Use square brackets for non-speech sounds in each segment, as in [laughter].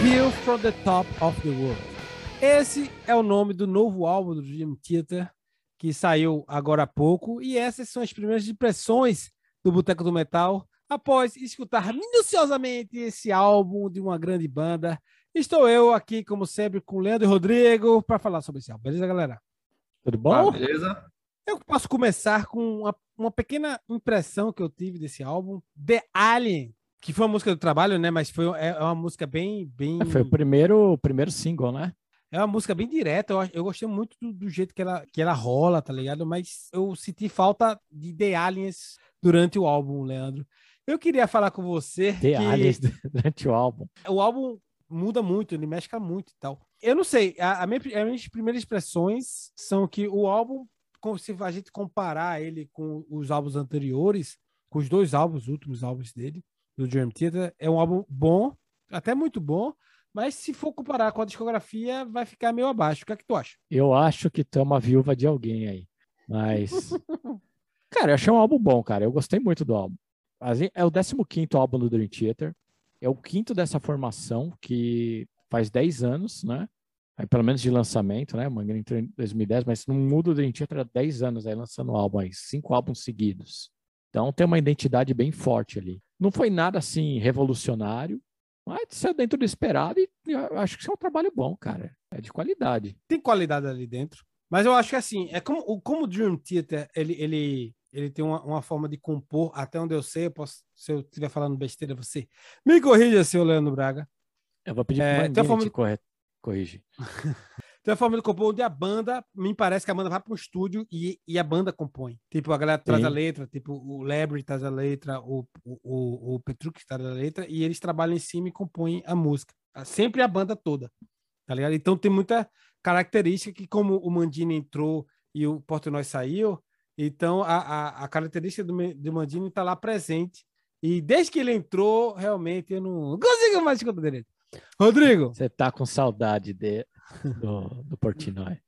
View from the Top of the World. Esse é o nome do novo álbum do Dream Theater, que saiu agora há pouco, e essas são as primeiras impressões do Boteco do Metal após escutar minuciosamente esse álbum de uma grande banda. Estou eu aqui, como sempre, com Leandro e Rodrigo para falar sobre esse álbum. Beleza, galera? Tudo bom? Ah, beleza. Eu posso começar com uma, uma pequena impressão que eu tive desse álbum, The Alien, que foi uma música do trabalho, né? Mas foi é uma música bem, bem. É, foi o primeiro, o primeiro single, né? É uma música bem direta. Eu, eu gostei muito do, do jeito que ela, que ela rola, tá ligado? Mas eu senti falta de The Aliens durante o álbum, Leandro. Eu queria falar com você The que Aliens [laughs] durante o álbum. o álbum muda muito, ele mescla muito e tal. Eu não sei, a, a minha, as minhas primeiras expressões são que o álbum, se a gente comparar ele com os álbuns anteriores, com os dois álbuns, os últimos álbuns dele, do Dream Theater, é um álbum bom, até muito bom, mas se for comparar com a discografia, vai ficar meio abaixo. O que é que tu acha? Eu acho que tu é uma viúva de alguém aí. Mas. [laughs] cara, eu achei um álbum bom, cara. Eu gostei muito do álbum. É o 15 álbum do Dream Theater. É o quinto dessa formação, que faz 10 anos, né? Aí, pelo menos de lançamento, né? O Mangueira entrou em 2010, mas não muda o Dream Theater há 10 anos aí lançando álbum aí, cinco álbuns seguidos. Então tem uma identidade bem forte ali. Não foi nada assim revolucionário, mas saiu dentro do esperado e eu acho que isso é um trabalho bom, cara. É de qualidade. Tem qualidade ali dentro, mas eu acho que assim, é como o como o Dream Theater, ele, ele, ele tem uma, uma forma de compor, até onde eu sei, eu posso, se eu estiver falando besteira, você me corrija, seu Leandro Braga. Eu vou pedir É, para o te corre- corrigir. [laughs] Tem a forma de compor onde a banda, me parece que a banda vai para o estúdio e, e a banda compõe. Tipo, a galera traz Sim. a letra, tipo, o Labry traz a letra, o, o, o, Petruk traz a letra, e eles trabalham em cima e compõem a música. Sempre a banda toda, tá ligado? Então tem muita característica que, como o Mandini entrou e o Portnoy saiu, então a, a, a característica do, do Mandini tá lá presente. E desde que ele entrou, realmente eu não consigo mais escutar direito. Rodrigo, Você tá com saudade de, do, do Portnoy.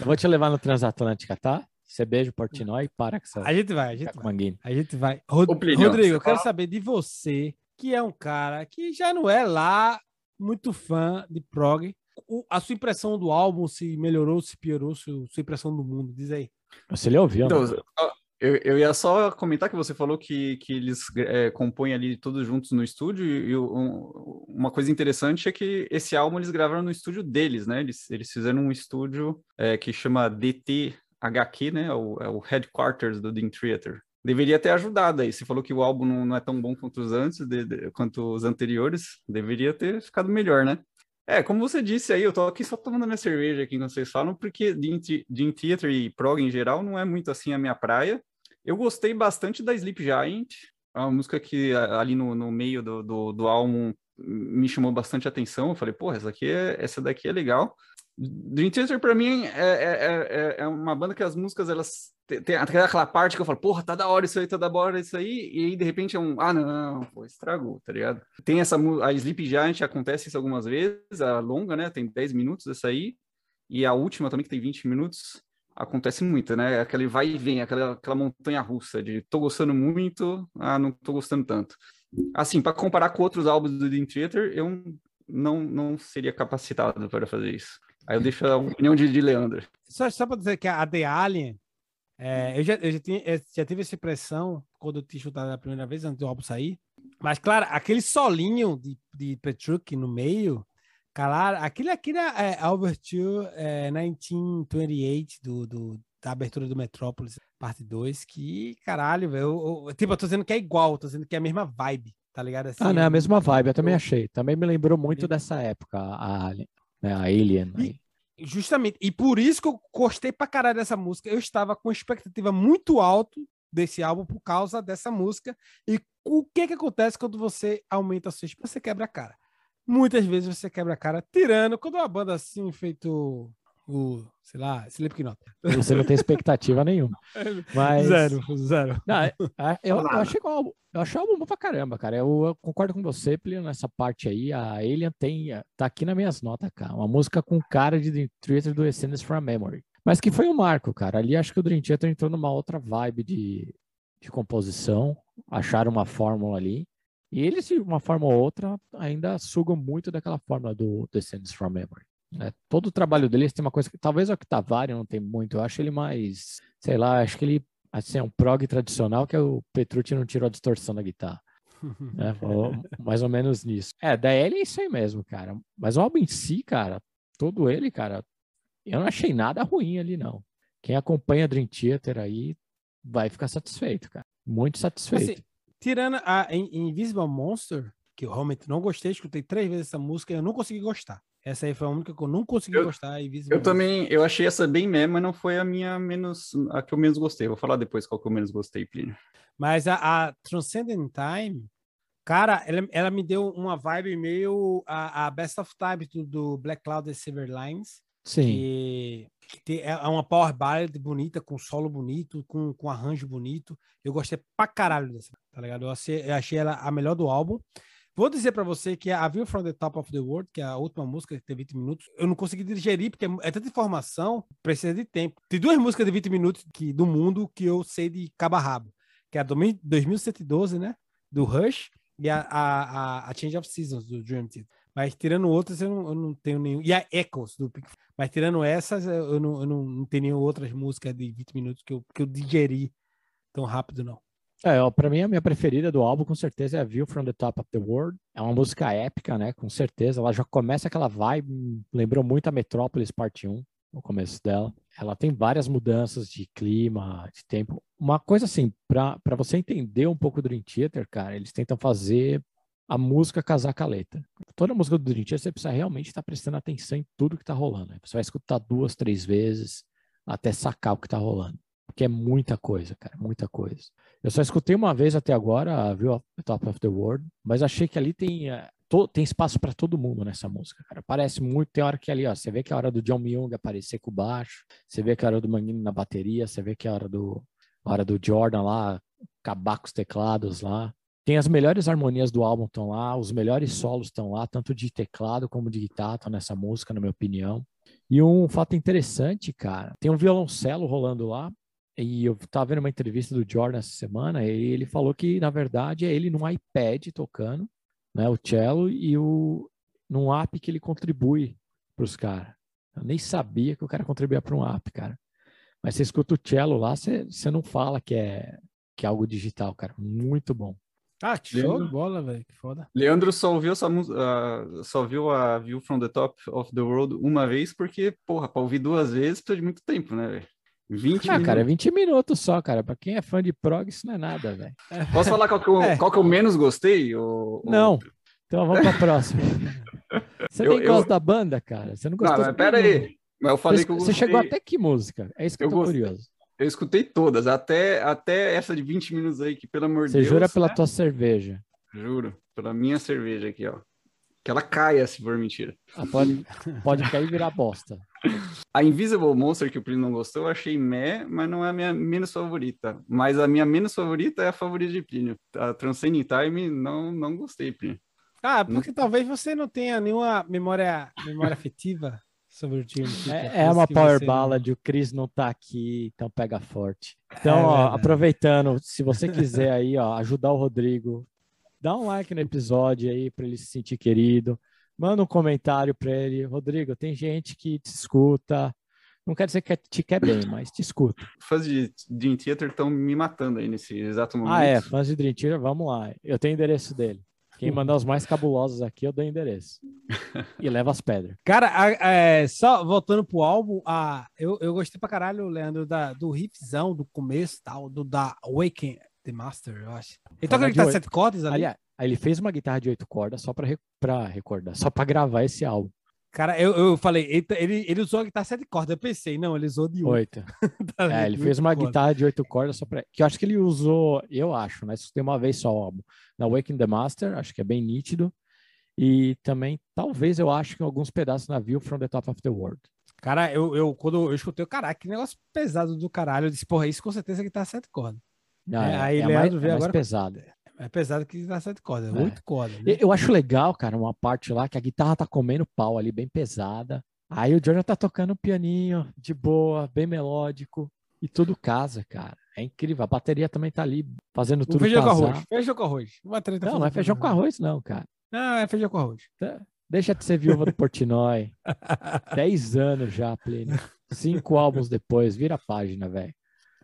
Eu vou te levar no Transatlântica, tá? Você beija o Portnoy e para com essa a gente vai, a gente vai. manguinho. A gente vai. Rod- Plínio, Rodrigo, eu quero fala- saber de você, que é um cara que já não é lá muito fã de prog. O- a sua impressão do álbum, se melhorou, se piorou, sua, sua impressão do mundo, diz aí. Você lhe ouviu, Então, né? Eu, eu ia só comentar que você falou que, que eles é, compõem ali todos juntos no estúdio, e, e um- uma coisa interessante é que esse álbum eles gravaram no estúdio deles, né? Eles, eles fizeram um estúdio é, que chama DTHQ, né? É o, é o Headquarters do Dream Theater. Deveria ter ajudado aí. Você falou que o álbum não, não é tão bom quanto os antes, de- de- quanto os anteriores. Deveria ter ficado melhor, né? É, como você disse aí, eu tô aqui só tomando minha cerveja aqui enquanto vocês falam, porque Dream Theater e prog em geral não é muito assim a minha praia. Eu gostei bastante da Sleep Giant, é uma música que a- ali no, no meio do, do, do álbum me chamou bastante atenção. Eu falei, porra, essa, aqui é, essa daqui é legal. Dream Theater, pra mim, é, é, é, é uma banda que as músicas, elas tem, aquela parte que eu falo, porra, tá da hora isso aí, tá da hora isso aí, e aí de repente é um, ah, não, pô, estragou, tá ligado? Tem essa, a Sleep Giant acontece isso algumas vezes, a longa, né, tem 10 minutos essa aí, e a última também, que tem 20 minutos, acontece muito, né? Aquele vai e vem, aquela, aquela montanha russa de tô gostando muito, ah, não tô gostando tanto. Assim, para comparar com outros álbuns do Dream Theater, eu não, não seria capacitado para fazer isso. Aí eu deixo a opinião de, de Leandro. Só, só para dizer que a The Alien, é, eu, já, eu já, tinha, eu já tive essa impressão quando eu tinha chutado a primeira vez, antes do álbum sair. Mas, claro, aquele solinho de, de no meio, Claro, aquilo, aquilo é, é Overture é, 1928 do, do, da abertura do Metrópolis, parte 2, que caralho, velho. Tipo, eu tô dizendo que é igual, tô dizendo que é a mesma vibe, tá ligado? Assim, Ah, não, é a mesma vibe, eu também achei. Também me lembrou muito dessa época, a Alien, né, a Alien. aí. Justamente. E por isso que eu gostei pra caralho dessa música. Eu estava com expectativa muito alto desse álbum por causa dessa música. E o que que acontece quando você aumenta a sua expectativa? Você quebra a cara. Muitas vezes você quebra a cara tirando quando uma banda assim, feito o, sei lá, Slipknot. Você não tem expectativa nenhuma. [laughs] Mas... Zero, zero. Não, é- é- eu, eu achei o álbum, eu achei o álbum bom pra caramba, cara. Eu, eu concordo com você, Plínio, nessa parte aí. A Alien tem, tá aqui nas minhas notas, cara. Uma música com cara de Dream Theater do Essence from Memory. Mas que foi um marco, cara. Ali acho que o Dream Theater entrou numa outra vibe de, de composição. Acharam uma fórmula ali. E eles, de uma forma ou outra, ainda sugam muito daquela fórmula do Descendants from Memory. Né? Todo o trabalho deles tem uma coisa que talvez o Octavari não tem muito. Eu acho ele mais, sei lá, acho que ele assim, é um prog tradicional que é o Petrucci não tirou a distorção da guitarra. [laughs] né? mais ou menos nisso. É, da L é isso aí mesmo, cara. Mas o álbum em si, cara, todo ele, cara, eu não achei nada ruim ali, não. Quem acompanha Dream Theater aí vai ficar satisfeito, cara. Muito satisfeito. Assim, tirando a Invisible Monster, que eu realmente não gostei, escutei três vezes essa música e eu não consegui gostar. Essa aí foi a única que eu não consegui eu, gostar. Invisible eu Monster. também, eu achei essa bem mesmo, mas não foi a minha menos, a que eu menos gostei. Vou falar depois qual que eu menos gostei, Plínio. Mas a, a Transcendent Time, cara, ela, ela me deu uma vibe meio a, a Best of Time do, do Black Cloud e Silver Lines. Sim. Que é, é uma power ballad bonita, com solo bonito, com, com arranjo bonito. Eu gostei pra caralho dessa, tá ligado? Eu achei, eu achei ela a melhor do álbum. Vou dizer para você que a View from the Top of the World, que é a última música que tem 20 minutos, eu não consegui digerir, porque é tanta informação, precisa de tempo. Tem duas músicas de 20 minutos que, do mundo que eu sei de cabo a rabo, que é a 2112, né? Do Rush, e a, a, a, Change of Seasons, do Dream Theater. Mas tirando outras, eu não, eu não tenho nenhum. E a Echoes, do Pink Mas tirando essas, eu não, eu não, não tenho nenhuma outras músicas de 20 minutos que eu, que eu digeri tão rápido, não. É, para mim, a minha preferida do álbum, com certeza, é a View from the Top of the World. É uma música épica, né? Com certeza. Ela já começa aquela vibe, lembrou muito a Metrópolis Parte 1, no começo dela. Ela tem várias mudanças de clima, de tempo. Uma coisa assim, para você entender um pouco do Dream Theater, cara, eles tentam fazer a música casar com a letra. Toda música do Dream Theater, você precisa realmente estar prestando atenção em tudo que está rolando. Você vai escutar duas, três vezes até sacar o que está rolando. Porque é muita coisa, cara, muita coisa. Eu só escutei uma vez até agora of the Top of the World, mas achei que ali tem, uh, to, tem espaço para todo mundo nessa música, cara. Parece muito, tem hora que ali, ó, você vê que é a hora do John Myung aparecer com o baixo, você vê que é a hora do Manguinho na bateria, você vê que é a hora do, a hora do Jordan lá, acabar com os teclados lá. Tem as melhores harmonias do álbum estão lá, os melhores solos estão lá, tanto de teclado como de guitarra estão nessa música, na minha opinião. E um fato interessante, cara, tem um violoncelo rolando lá, e eu estava vendo uma entrevista do Jordan essa semana, e ele falou que, na verdade, é ele num iPad tocando, né, o cello, e o, num app que ele contribui para os caras. Eu nem sabia que o cara contribuía para um app, cara. Mas você escuta o cello lá, você, você não fala que é, que é algo digital, cara. Muito bom. Ah, que show de bola, velho. Que foda. Leandro só ouviu, essa, uh, só viu a View from the Top of the World uma vez, porque, porra, para ouvir duas vezes precisa de muito tempo, né, velho? 20 ah, minutos. cara, 20 minutos só, cara. Pra quem é fã de prog, isso não é nada, velho. [laughs] Posso falar qual que, eu, é. qual que eu menos gostei? Ou, não. Ou... Então vamos pra próxima. [laughs] Você eu, nem eu... gosta da banda, cara? Você não gostou? Não, mas pera aí. Mas eu falei você, que eu gostei. Você chegou até que música? É isso que eu, eu tô curioso. Eu escutei todas, até, até essa de 20 minutos aí, que pelo amor de Deus. Você jura pela né? tua cerveja? Juro, pela minha cerveja aqui, ó. Que ela caia se for mentira. Ah, pode, pode cair e virar bosta. [laughs] A Invisible Monster, que o Plínio não gostou, eu achei meh, mas não é a minha menos favorita. Mas a minha menos favorita é a favorita de Plínio. A Transcending Time, não, não gostei, Plínio. Ah, porque não... talvez você não tenha nenhuma memória, memória afetiva sobre o time. É, é uma power você... ballad, o Chris não tá aqui, então pega forte. Então, é ó, aproveitando, se você quiser aí, ó, ajudar o Rodrigo, dá um like no episódio aí para ele se sentir querido. Manda um comentário para ele. Rodrigo, tem gente que te escuta. Não quer dizer que te quer bem, mas te escuta. Fãs de Dream Theater estão me matando aí nesse exato momento. Ah, é. Fãs de Dream Theater, vamos lá. Eu tenho o endereço dele. Quem mandar os mais cabulosos aqui, eu dou endereço. E leva as pedras. [laughs] Cara, é, só voltando pro álbum, a, eu, eu gostei pra caralho, Leandro, da, do riffzão do começo, tal, do da Awaken The Master, eu acho. Ele toca guitarra de sete cordas ali? Aliás, ele fez uma guitarra de oito cordas só pra, pra recordar, só pra gravar esse álbum. Cara, eu, eu falei, ele, ele, ele usou a guitarra sete cordas. Eu pensei, não, ele usou de oito. [laughs] tá é, ele fez uma cordas. guitarra de oito cordas só pra. Que eu acho que ele usou, eu acho, né? Escutei uma vez só o álbum. Na Waking the Master, acho que é bem nítido. E também, talvez eu acho que em alguns pedaços na View from the Top of the World. Cara, eu, eu quando eu escutei, caraca, que negócio pesado do caralho. Eu disse, porra, isso com certeza é guitarra sete cordas. Não, é, é, aí é Leandro mais, é mais pesado. É pesado que dá sete cordas, é. oito cordas. Né? Eu acho legal, cara, uma parte lá que a guitarra tá comendo pau ali, bem pesada. Aí o Jordan tá tocando um pianinho de boa, bem melódico. E tudo casa, cara. É incrível. A bateria também tá ali fazendo tudo feijão com casar. arroz. Feijão com arroz. Uma treta Não, com não é feijão com arroz, não, cara. Não, é feijão com arroz. Tá- Deixa de ser viúva do Portnoy. [laughs] Dez anos já, Plínio. Cinco álbuns depois, vira a página, velho.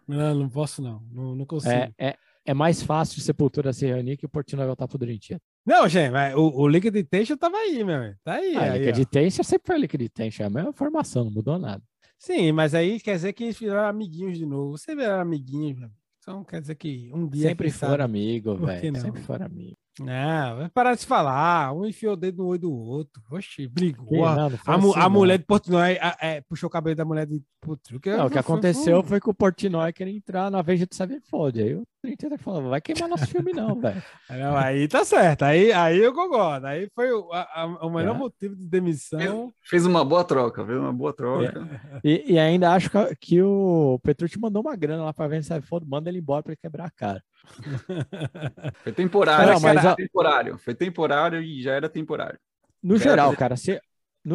Não, não posso não. Não, não consigo. É, é, é mais fácil Sepultura se reunir que o Portnoy voltar pro Dream Theater. Não, gente, mas o, o Liquid Tension tava aí, meu. irmão. Tá aí. Ah, aí, Liquid. Tension sempre foi Liquid Tension, é a mesma formação, não mudou nada. Sim, mas aí quer dizer que eles viraram amiguinhos de novo. Você viraram amiguinhos, meu. Então quer dizer que um dia. sempre foram amigo, velho. Sempre foram amigo. Não, vai parar de se falar. Um enfiou o dedo no olho do outro. Oxi, brigou. A- não, não foi A, assim, a mulher de Portnoy a- é, puxou o cabelo da mulher de Portnoy. Não, o que aconteceu foi que o Portnoy queria entrar na Avenged Sevenfold. Aí o Dream Theater falou, vai queimar nosso filme não, velho. [laughs] Aí tá certo. Aí, aí eu concordo. Aí foi o, a- o melhor É. motivo de demissão. Fez uma boa troca, fez uma boa troca. E, e ainda acho que, que o Petrucci mandou uma grana lá pra Avenged Sevenfold, manda ele embora pra ele quebrar a cara. Foi temporário, Não, mas cara, a- temporário. Foi temporário e já era temporário. No Era geral, pra- cara, se,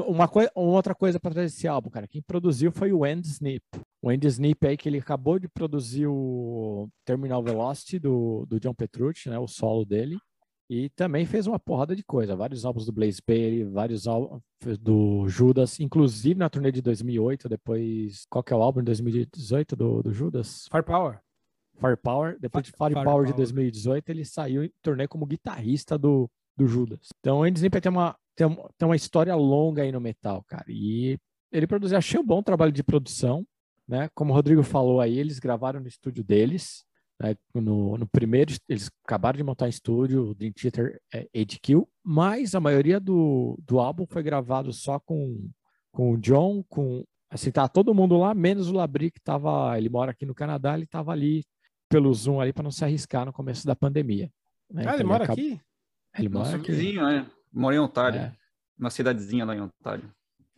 uma, coi- uma outra coisa para trazer esse álbum, cara, quem produziu foi o Andy Snip. O Andy Snip aí que ele acabou de produzir o Terminal Velocity do, do John Petrucci, né, o solo dele, e também fez uma porrada de coisa, vários álbuns do Blaze Bailey, vários álbuns do Judas, inclusive na turnê de 2008, depois, qual que é o álbum de 2018 do, do Judas? Firepower. Firepower, depois de Firepower, Firepower. de 2018, ele saiu em turnê como guitarrista do, do Judas. Então, o Andy Snip tem uma, tem, um- tem uma história longa aí no metal, cara. E ele produziu, achei um bom trabalho de produção, né? Como o Rodrigo falou aí, eles gravaram no estúdio deles, né? No, no primeiro, eles acabaram de montar em estúdio, o Dream Theater é, HQ, mas a maioria do, do álbum foi gravado só com, com o John, com assim, tá todo mundo lá, menos o Labri, que tava, ele mora aqui no Canadá, ele tava ali pelo Zoom ali para não se arriscar no começo da pandemia. né? Ah, Então ele mora acab- aqui? Ele mora aqui. vizinho, né? Mora em Ontário. É. Uma cidadezinha lá em Ontário.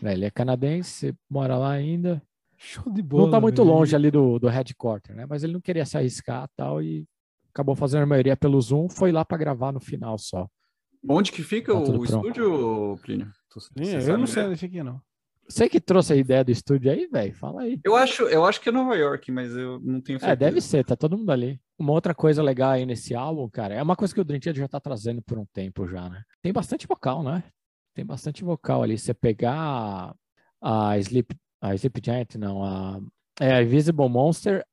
É, ele é canadense, mora lá ainda. Show de bola. não tá muito velho. longe ali do, do headquarter, né? Mas ele não queria se arriscar tal e acabou fazendo a maioria pelo Zoom, foi lá para gravar no final só. Onde que fica Tá o pronto. estúdio, Plínio? Sim, eu não sei onde fica, não. Você que trouxe a ideia do estúdio aí, velho? Fala aí. Eu acho, eu acho que é Nova York, mas eu não tenho certeza. É, deve ser, tá todo mundo ali. Uma outra coisa legal aí nesse álbum, cara, é uma coisa que o Dream Theater já tá trazendo por um tempo já, né? Tem bastante vocal, né? Tem bastante vocal ali. Você pegar a, a Sleep, a Sleep Giant, não, a, é a Invisible Monster,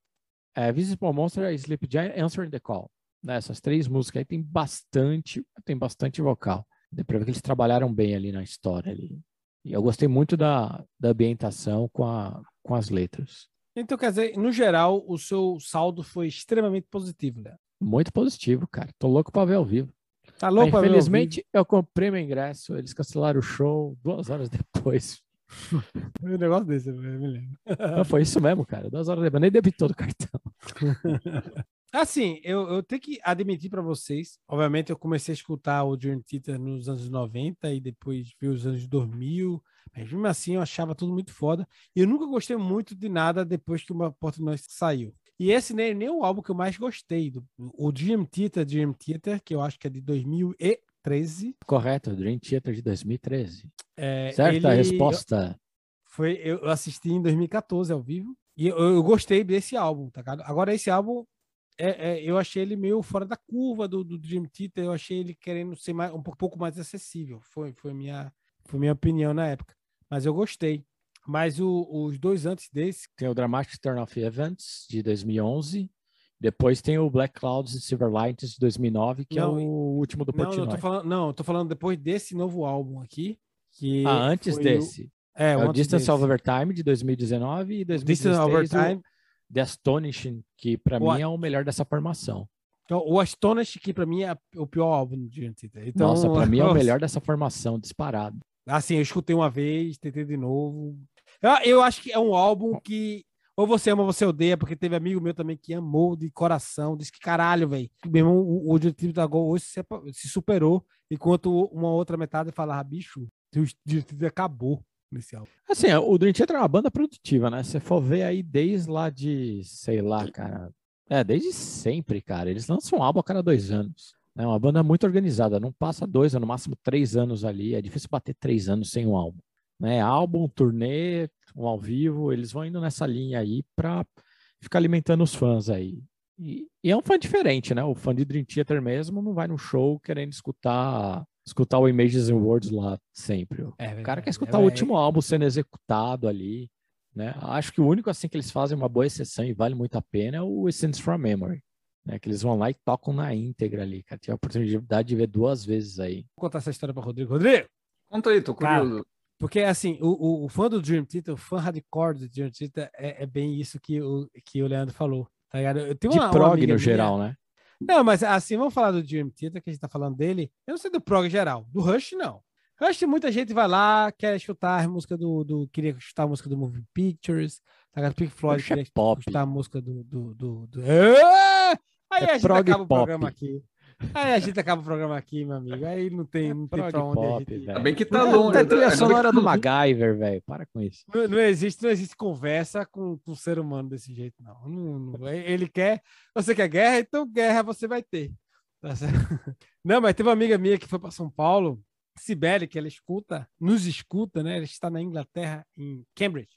é, Visible Monster, a Sleep Giant, Answering the Call. Né? Essas três músicas aí tem bastante, tem bastante vocal. Deu pra ver que eles trabalharam bem ali na história ali. E eu gostei muito da, da ambientação com, a, com as letras. Então, quer dizer, no geral, o seu saldo foi extremamente positivo, né? Muito positivo, cara. Tô louco pra ver ao vivo. Tá louco pra ver ao Infelizmente, eu comprei meu ingresso, eles cancelaram o show duas horas depois. vivo? [laughs] Um negócio desse, eu me lembro. Não, foi isso mesmo, cara. Duas horas depois. Nem debitou do cartão. [laughs] Assim, eu, eu tenho que admitir para vocês, obviamente eu comecei a escutar o Dream Theater nos anos 90 e depois vi os anos 2000, mas mesmo assim eu achava tudo muito foda. E eu nunca gostei muito de nada depois que uma Portnoy saiu. E esse nem, nem o álbum que eu mais gostei. Do, o Dream Theater, Dream Theater, que eu acho que é de 2013. Correto, Dream Theater de 2013. É, Certa ele- resposta. Foi, eu assisti em 2014 ao vivo e eu, eu gostei desse álbum, tá ligado? Agora, esse álbum, é, é, eu achei ele meio fora da curva do, do Dream Theater, eu achei ele querendo ser mais, um pouco, mais acessível. Foi, foi, minha, foi minha opinião na época. Mas eu gostei. Mas o- os dois antes desse, Tem o Dramatic Turn of Events de 2011. Depois tem o Black Clouds e Silver Lightning de 2009, que Não, é o último do não, eu Portnoy. tô falando, não, eu tô falando depois desse novo álbum aqui. Que Ah, antes foi o- desse. é, É, o o Distance desse. of Overtime de 2019 e 2016 Distance. The Astonishing, que pra O- mim é o melhor dessa formação. Então, o Astonish, que pra mim é o pior álbum do Dream Theater. Então, Nossa, pra mim é o [laughs] melhor dessa formação, disparado. Assim, eu escutei uma vez, tentei de novo. Eu, eu acho que é um álbum que ou você ama ou você odeia, porque teve amigo meu também que amou de coração, disse que caralho, velho. Meu irmão, o, o Diretivo da Gol hoje se superou, enquanto uma outra metade falava, bicho, o Diretivo acabou nesse álbum. Assim, o Dream Theater é uma banda produtiva, né? Se for ver aí desde lá de, sei lá, cara. É, desde sempre, cara. Eles lançam um álbum a cada dois anos. É uma banda muito organizada. Não passa dois, no máximo três anos ali. É difícil bater três anos sem um álbum. Né? Álbum, turnê, um ao vivo. Eles vão indo nessa linha aí pra fica alimentando os fãs aí. E, e, é um fã diferente, né? O fã de Dream Theater mesmo não vai no show querendo escutar escutar o Images and Words lá sempre. É, o cara quer escutar é, o último álbum sendo executado ali, né? Acho que o único assim que eles fazem uma boa exceção e vale muito a pena é o Essence from Memory. Né, que eles vão lá e tocam na íntegra ali, cara. Tive a oportunidade de ver duas vezes aí. Vou contar essa história para Rodrigo. Rodrigo! Conta aí, tô curioso. Cara, porque, assim, o, o, o, fã do Dream Theater, o fã hardcore do Dream Theater, é, é, bem isso que o, que o Leandro falou, tá ligado? Eu tenho uma, de prog uma no geral, né? Não, mas assim, vamos falar do Dream Theater, que a gente tá falando dele. Eu não sei do prog geral. Do Rush, não. Rush, muita gente vai lá, quer escutar a música do... do queria escutar a música do Moving Pictures, tá? Pink Floyd Rush é queria é pop. escutar a música do... do, do, do... Aí é a gente acaba pop. o programa aqui. Aí a gente acaba o programa aqui, meu amigo. Aí não tem, é não tem pra onde pop, a gente... Tá bem que tá longe. É trilha sonora do MacGyver, velho. Para com isso. Não, não, existe, não existe conversa com, com um ser humano desse jeito, não. não, não. Ele quer... Você quer guerra? Então guerra você vai ter. Tá [laughs] não, mas teve uma amiga minha que foi para São Paulo, Sibeli, que ela escuta, nos escuta, né? Ela está na Inglaterra, em Cambridge.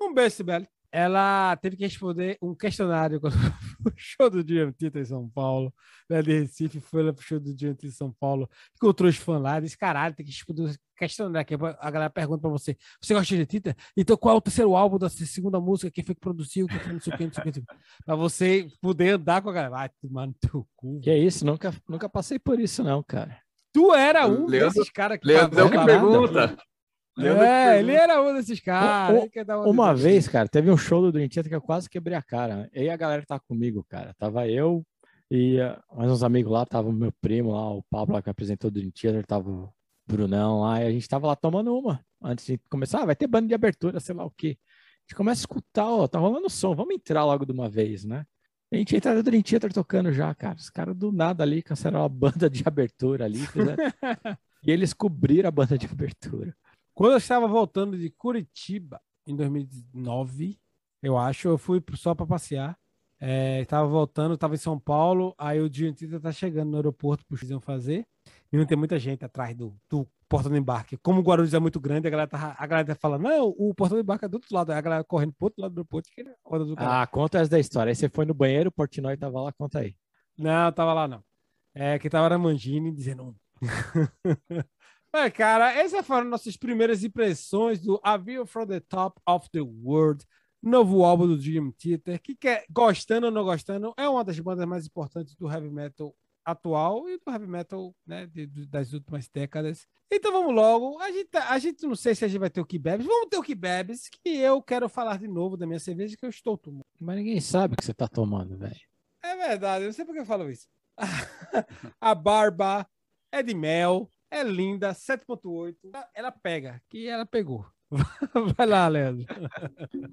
Um beijo, Sibeli ela teve que responder um questionário quando [laughs] o show do Theater em São Paulo, né, de Recife, foi lá pro show do Theater em São Paulo, encontrou os fãs lá, disse, caralho, tem que questionário aqui, a galera pergunta pra você, você gosta de Theater? Então qual é o terceiro álbum da segunda música, quem foi que produziu, quem foi não sei o que, não sei o que, pra você poder andar com a galera, vai tomar no teu cu. Que é isso, nunca, nunca passei por isso não, cara. Tu era um Leandro, desses caras que... Leandro que pergunta. É, ele era um desses caras. uma vez, cara, teve um show do Dream Theater que eu quase quebrei a cara. E a galera tá comigo, cara. Tava eu e uh, mais uns amigos lá, tava o meu primo lá, o Pablo lá, que apresentou o Dream Theater, tava o Brunão lá, e a gente tava lá tomando uma. Antes de começar, ah, vai ter banda de abertura, sei lá o quê. A gente começa a escutar, ó, tá rolando som, vamos entrar logo de uma vez, né? A gente entra no Dream Theater tocando já, cara. Os caras do nada ali cancelaram a banda de abertura ali. Fizeram... [laughs] e eles cobriram a banda de abertura. Quando eu estava voltando de Curitiba, em 2009, eu acho, eu fui só para passear. É, estava voltando, estava em São Paulo, aí o Diantita tá chegando no aeroporto para eles fazer. E não tem muita gente atrás do, do portão de embarque. Como o Guarulhos é muito grande, a galera tá, a galera tá falando, não, o portão de embarque é do outro lado. Aí a galera correndo pro outro lado do aeroporto. Do ah, conta essa da história. Aí você foi no banheiro, o Portnoy tava lá, conta aí. Não, tava lá não. É, que tava na Mangini dizendo... [laughs] É, cara, essas foram nossas primeiras impressões do A View from the Top of the World, novo álbum do Dream Theater, que quer, gostando ou não gostando, é uma das bandas mais importantes do heavy metal atual e do heavy metal né, de, de, das últimas décadas. Então vamos logo. A gente, a gente não sei se a gente vai ter o que bebes. Vamos ter o que bebes, que eu quero falar de novo da minha cerveja que eu estou tomando. Mas ninguém sabe o que você está tomando, velho. É verdade, eu não sei por que eu falo isso. [laughs] a barba é de mel, é linda, 7.8. Ela pega, que ela pegou. [laughs] Vai lá, Leandro.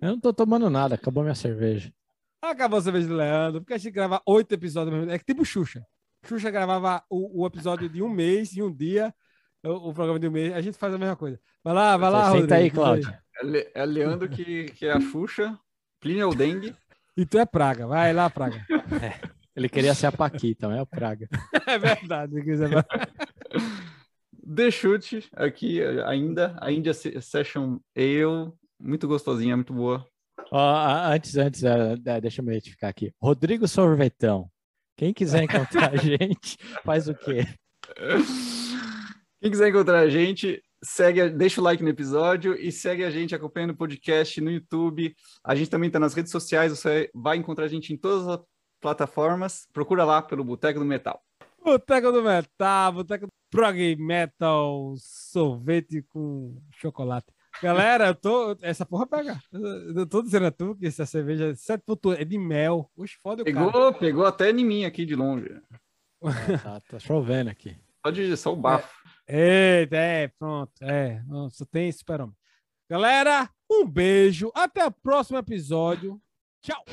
Eu não tô tomando nada, acabou minha cerveja. Acabou a cerveja do Leandro, porque a gente grava oito episódios mesmo. É que tipo Xuxa. Xuxa gravava o, o episódio de um mês, em um dia, o, o, programa de um mês. A gente faz a mesma coisa. Vai lá, vai lá, Senta aí, Cláudio. É, Le, é Leandro que, que é a Xuxa, Plínio é o Dengue. E tu é Praga. Vai lá, Praga. É, ele queria ser a Paquita, não é o Praga. [laughs] É verdade. The Chute aqui ainda, a India Session Ale, muito gostosinha, muito boa. antes, antes, uh, deixa eu me identificar aqui. Rodrigo Sorvetão. Quem quiser encontrar a [laughs] gente, faz o quê? Quem quiser encontrar a gente, segue, deixa o like no episódio e segue a gente acompanhando o podcast no YouTube. A gente também está nas redes sociais, você vai encontrar a gente em todas as plataformas. Procura lá pelo Boteco do Metal. Boteco do Metal, Boteco prog metal, sorvete com chocolate. Galera, eu tô. Essa porra pega. Eu tô dizendo a tu que essa cerveja é 7.8 é de mel. Oxe, foda pegou, cara. Pegou até em mim aqui de longe. É, tá, tá chovendo aqui. Só de só o bafo. É, eita, é, pronto. É, só tem super-homem. Galera, um beijo. Até o próximo episódio. Tchau.